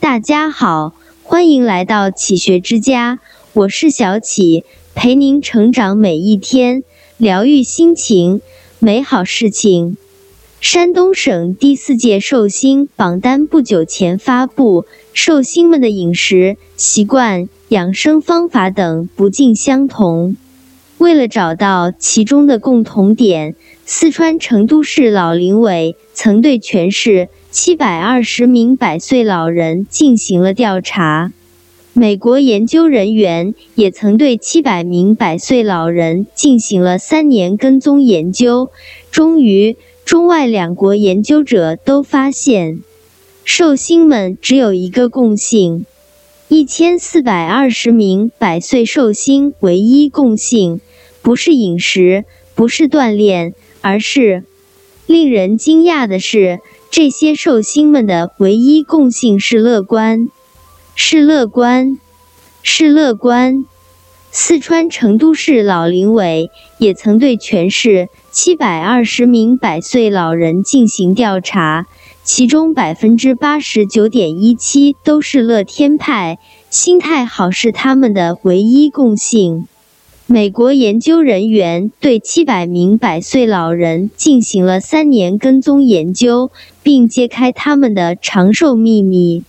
大家好，欢迎来到启学之家，我是小启，陪您成长每一天，疗愈心情，美好事情。山东省第四届寿星榜单不久前发布，寿星们的饮食习惯、养生方法等不尽相同。为了找到其中的共同点，四川成都市老龄委曾对全市。七百二十名百岁老人进行了调查，美国研究人员也曾对七百名百岁老人进行了三年跟踪研究。终于，中外两国研究者都发现，寿星们只有一个共性：一千四百二十名百岁寿星唯一共性，不是饮食，不是锻炼，而是令人惊讶的是。这些寿星们的唯一共性是乐观，是乐观，是乐观。四川成都市老龄委也曾对全市七百二十名百岁老人进行调查，其中百分之八十九点一七都是乐天派，心态好是他们的唯一共性。美国研究人员对七百名百岁老人进行了三年跟踪研究，并揭开他们的长寿秘密：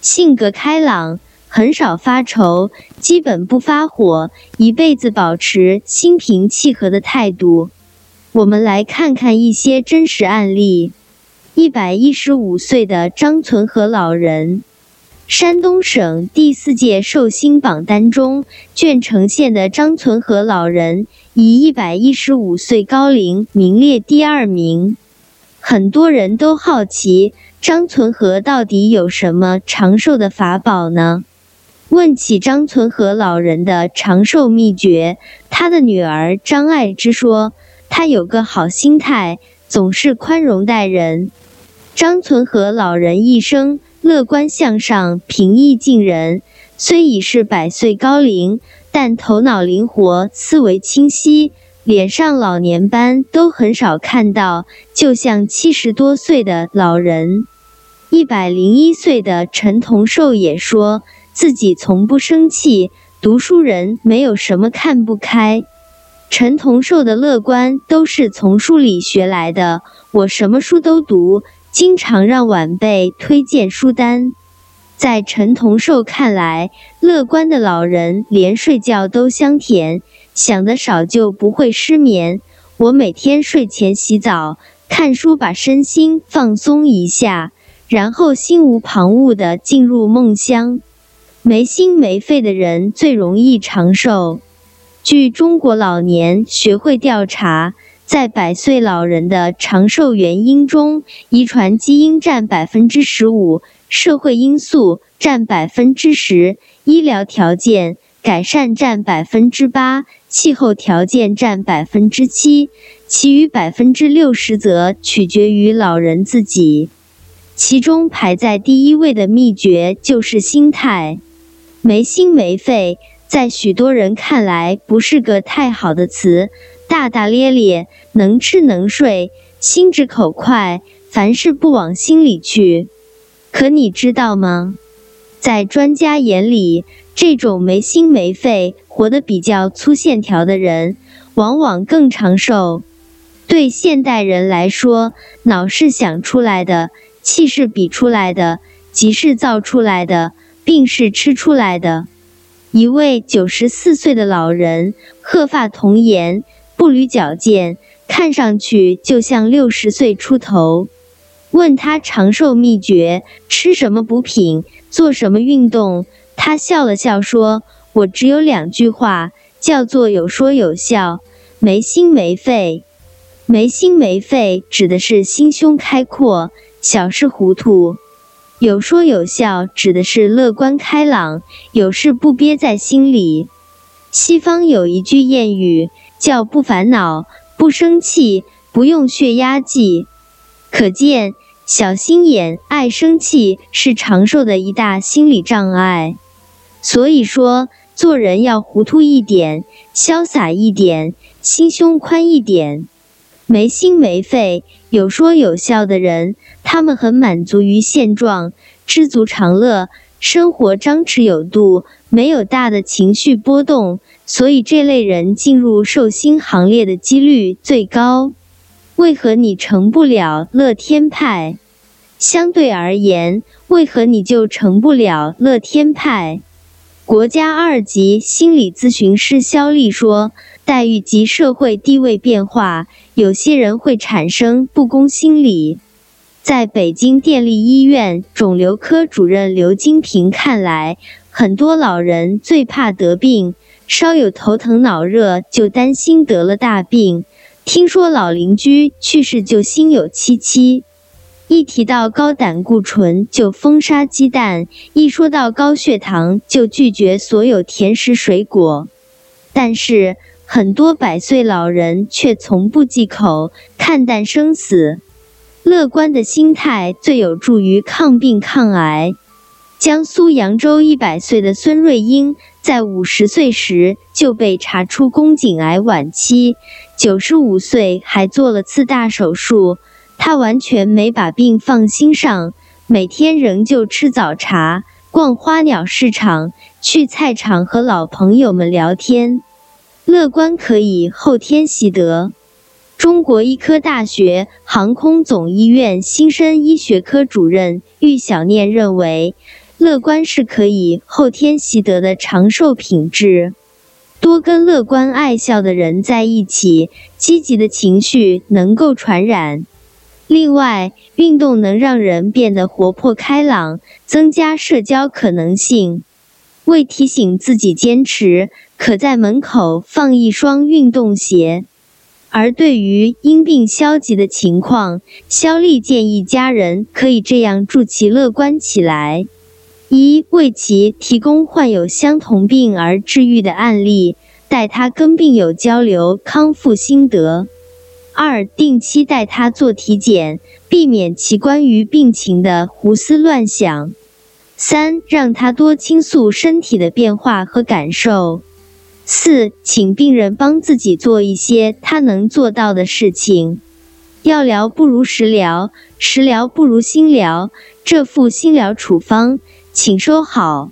性格开朗，很少发愁，基本不发火，一辈子保持心平气和的态度。我们来看看一些真实案例：一百一十五岁的张存和老人。山东省第四届寿星榜单中，鄄城县的张存和老人以一百一十五岁高龄名列第二名。很多人都好奇，张存和到底有什么长寿的法宝呢？问起张存和老人的长寿秘诀，他的女儿张爱芝说：“他有个好心态，总是宽容待人。”张存和老人一生。乐观向上，平易近人。虽已是百岁高龄，但头脑灵活，思维清晰，脸上老年斑都很少看到，就像七十多岁的老人。一百零一岁的陈同寿也说自己从不生气，读书人没有什么看不开。陈同寿的乐观都是从书里学来的，我什么书都读。经常让晚辈推荐书单，在陈同寿看来，乐观的老人连睡觉都香甜，想得少就不会失眠。我每天睡前洗澡看书，把身心放松一下，然后心无旁骛地进入梦乡。没心没肺的人最容易长寿。据中国老年学会调查。在百岁老人的长寿原因中，遗传基因占百分之十五，社会因素占百分之十，医疗条件改善占百分之八，气候条件占百分之七，其余百分之六十则取决于老人自己。其中排在第一位的秘诀就是心态，没心没肺，在许多人看来不是个太好的词。大大咧咧，能吃能睡，心直口快，凡事不往心里去。可你知道吗？在专家眼里，这种没心没肺、活得比较粗线条的人，往往更长寿。对现代人来说，脑是想出来的，气是比出来的，急是造出来的，病是吃出来的。一位九十四岁的老人，鹤发童颜。步履矫健，看上去就像六十岁出头。问他长寿秘诀，吃什么补品，做什么运动，他笑了笑说：“我只有两句话，叫做有说有笑，没心没肺。没心没肺指的是心胸开阔，小事糊涂；有说有笑指的是乐观开朗，有事不憋在心里。西方有一句谚语。”叫不烦恼，不生气，不用血压计。可见，小心眼、爱生气是长寿的一大心理障碍。所以说，做人要糊涂一点，潇洒一点，心胸宽一点。没心没肺，有说有笑的人，他们很满足于现状，知足常乐，生活张弛有度，没有大的情绪波动，所以这类人进入寿星行列的几率最高。为何你成不了乐天派？相对而言，为何你就成不了乐天派？国家二级心理咨询师肖丽说：“待遇及社会地位变化，有些人会产生不公心理。”在北京电力医院肿瘤科主任刘金平看来，很多老人最怕得病，稍有头疼脑热就担心得了大病，听说老邻居去世就心有戚戚。一提到高胆固醇就封杀鸡蛋，一说到高血糖就拒绝所有甜食水果。但是很多百岁老人却从不忌口，看淡生死，乐观的心态最有助于抗病抗癌。江苏扬州一百岁的孙瑞英，在五十岁时就被查出宫颈癌晚期，九十五岁还做了次大手术。他完全没把病放心上，每天仍旧吃早茶、逛花鸟市场、去菜场和老朋友们聊天。乐观可以后天习得。中国医科大学航空总医院新生医学科主任玉小念认为，乐观是可以后天习得的长寿品质。多跟乐观爱笑的人在一起，积极的情绪能够传染。另外，运动能让人变得活泼开朗，增加社交可能性。为提醒自己坚持，可在门口放一双运动鞋。而对于因病消极的情况，肖丽建议家人可以这样助其乐观起来：一、为其提供患有相同病而治愈的案例，带他跟病友交流康复心得。二、定期带他做体检，避免其关于病情的胡思乱想。三、让他多倾诉身体的变化和感受。四、请病人帮自己做一些他能做到的事情。药疗不如食疗，食疗不如心疗。这副心疗处方，请收好。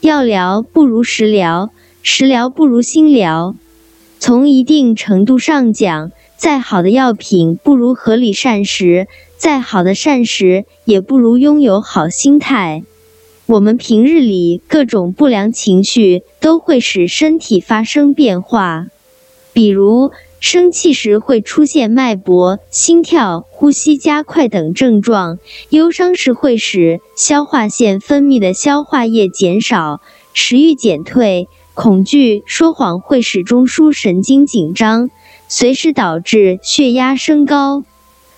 药疗不如食疗，食疗不如心疗。从一定程度上讲。再好的药品不如合理膳食，再好的膳食也不如拥有好心态。我们平日里各种不良情绪都会使身体发生变化，比如生气时会出现脉搏、心跳、呼吸加快等症状；忧伤时会使消化腺分泌的消化液减少，食欲减退；恐惧、说谎会使中枢神经紧张。随时导致血压升高，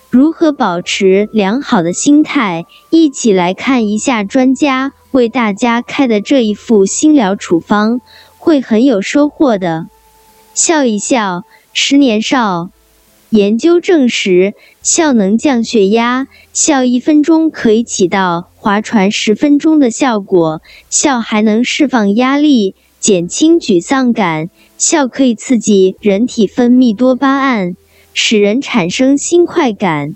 如何保持良好的心态？一起来看一下专家为大家开的这一副心疗处方，会很有收获的。笑一笑，十年少。研究证实，笑能降血压，笑一分钟可以起到划船十分钟的效果。笑还能释放压力。减轻沮丧感，笑可以刺激人体分泌多巴胺，使人产生新快感。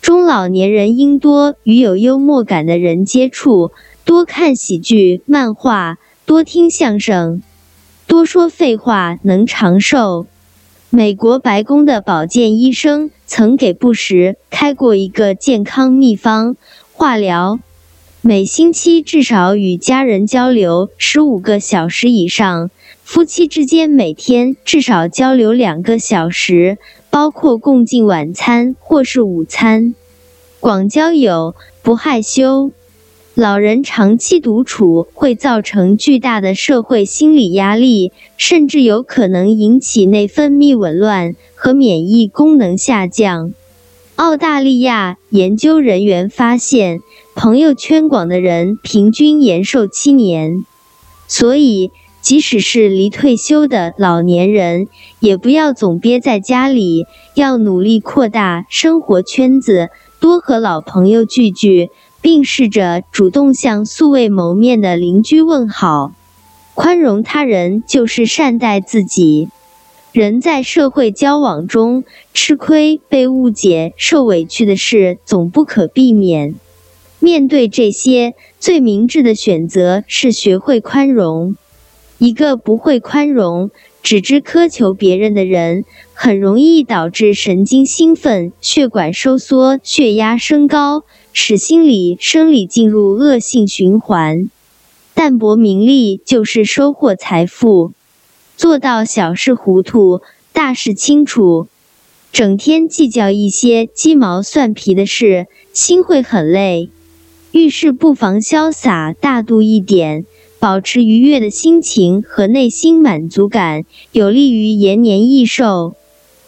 中老年人应多与有幽默感的人接触，多看喜剧、漫画，多听相声，多说废话，能长寿。美国白宫的保健医生曾给布什开过一个健康秘方：化疗。每星期至少与家人交流十五个小时以上，夫妻之间每天至少交流两个小时，包括共进晚餐或是午餐。广交友，不害羞。老人长期独处会造成巨大的社会心理压力，甚至有可能引起内分泌紊乱和免疫功能下降。澳大利亚研究人员发现。朋友圈广的人平均延寿七年，所以即使是离退休的老年人，也不要总憋在家里，要努力扩大生活圈子，多和老朋友聚聚，并试着主动向素未谋面的邻居问好。宽容他人就是善待自己。人在社会交往中吃亏、被误解、受委屈的事总不可避免。面对这些，最明智的选择是学会宽容。一个不会宽容、只知苛求别人的人，很容易导致神经兴奋、血管收缩、血压升高，使心理、生理进入恶性循环。淡泊名利就是收获财富。做到小事糊涂，大事清楚。整天计较一些鸡毛蒜皮的事，心会很累。遇事不妨潇洒大度一点，保持愉悦的心情和内心满足感，有利于延年益寿。